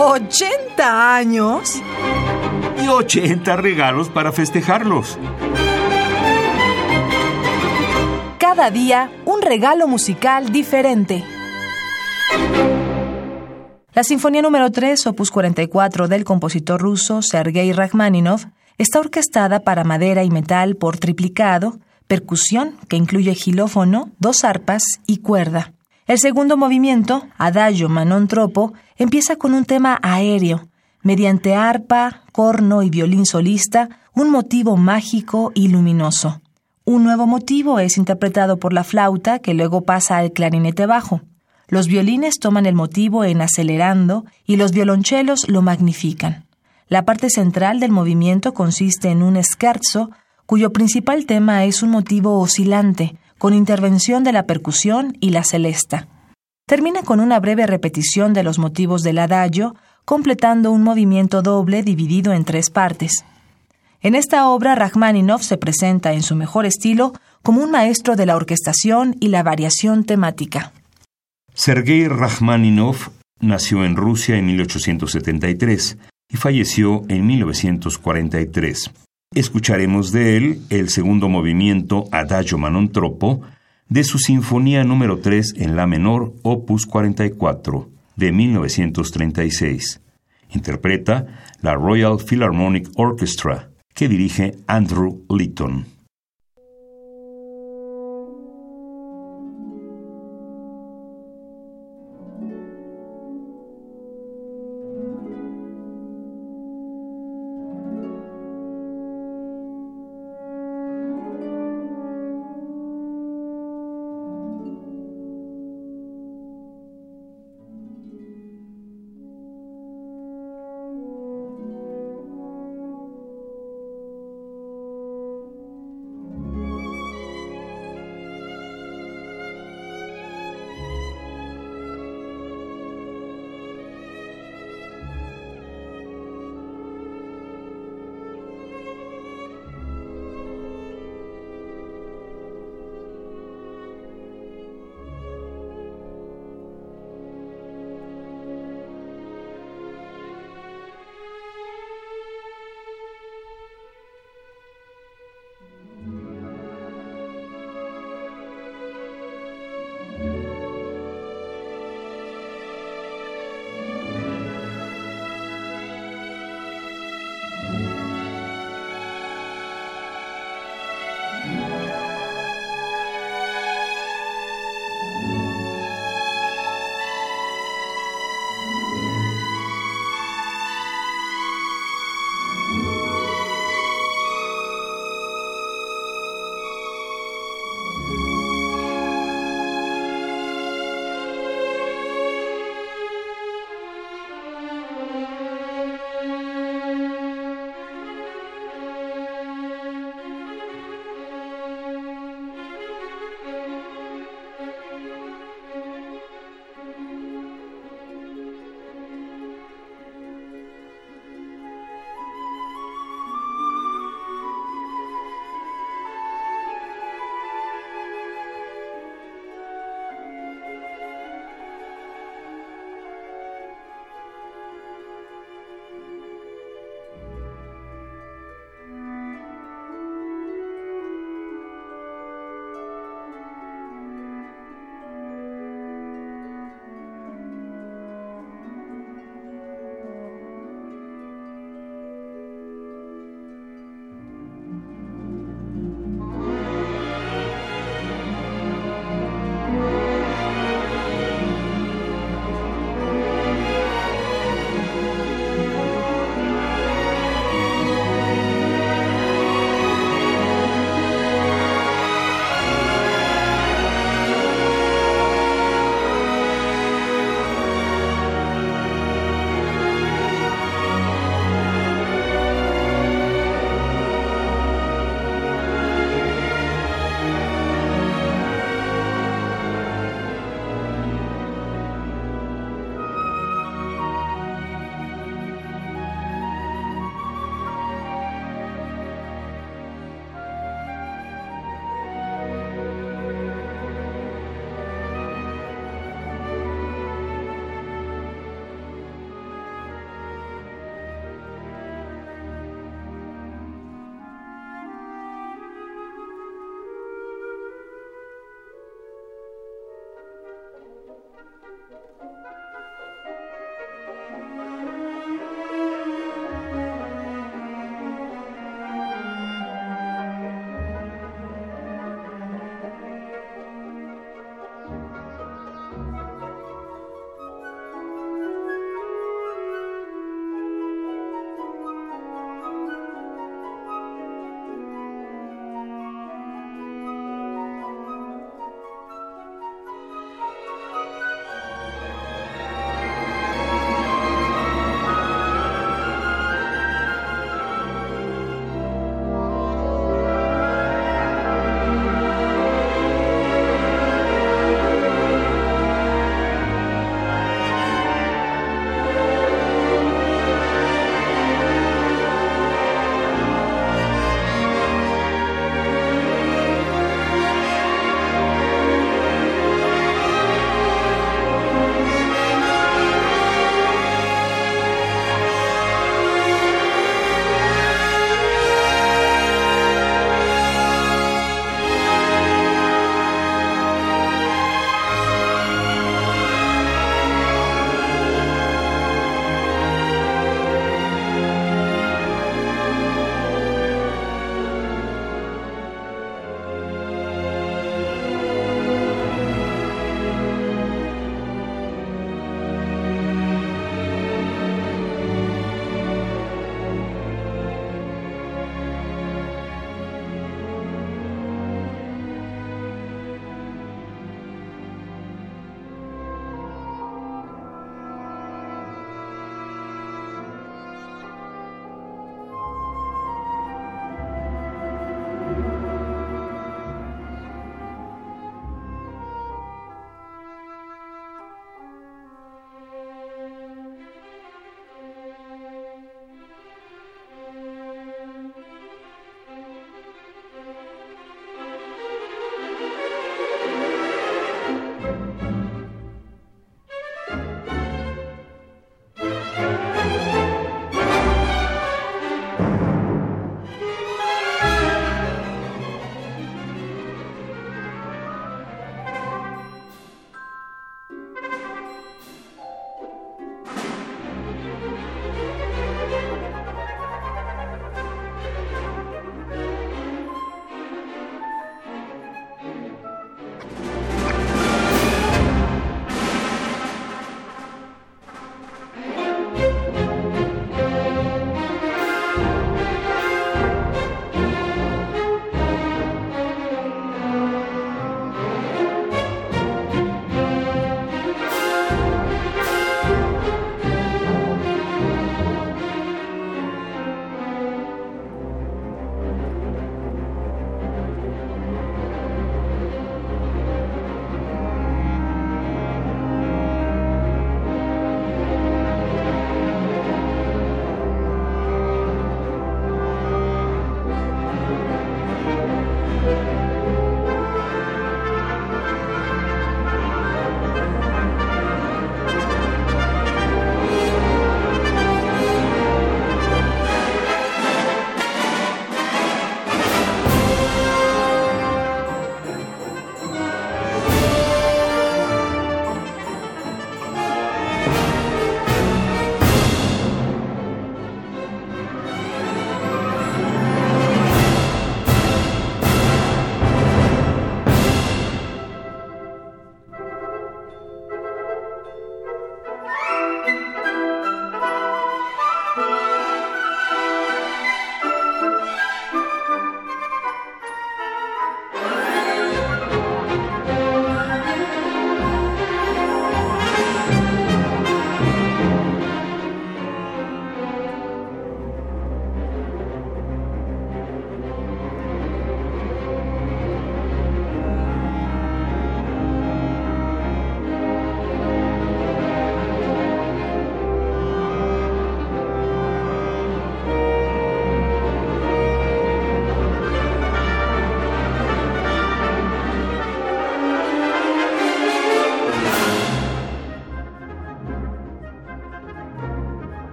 ¿80 años? Y 80 regalos para festejarlos. Cada día un regalo musical diferente. La Sinfonía número 3, opus 44 del compositor ruso Sergei Rachmaninoff está orquestada para madera y metal por triplicado, percusión, que incluye gilófono, dos arpas y cuerda. El segundo movimiento, Adagio Manon Tropo, empieza con un tema aéreo, mediante arpa, corno y violín solista, un motivo mágico y luminoso. Un nuevo motivo es interpretado por la flauta, que luego pasa al clarinete bajo. Los violines toman el motivo en acelerando y los violonchelos lo magnifican. La parte central del movimiento consiste en un scherzo, cuyo principal tema es un motivo oscilante, con intervención de la percusión y la celesta. Termina con una breve repetición de los motivos del adagio, completando un movimiento doble dividido en tres partes. En esta obra, Rachmaninoff se presenta en su mejor estilo como un maestro de la orquestación y la variación temática. Sergei Rachmaninoff nació en Rusia en 1873 y falleció en 1943. Escucharemos de él el segundo movimiento Adagio Manon Tropo de su Sinfonía número 3 en La menor, opus 44, de 1936. Interpreta la Royal Philharmonic Orchestra, que dirige Andrew Litton.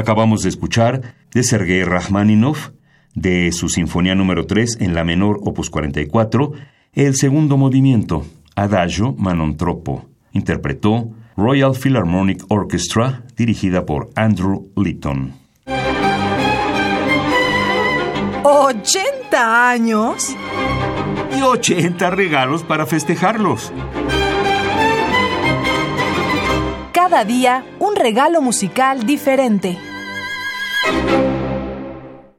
Acabamos de escuchar de Sergei Rachmaninoff, de su Sinfonía número 3 en la menor opus 44, el segundo movimiento, Adagio Manontropo. Interpretó Royal Philharmonic Orchestra, dirigida por Andrew Litton. ¿80 años? Y 80 regalos para festejarlos. Cada día un regalo musical diferente. thank you